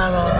那个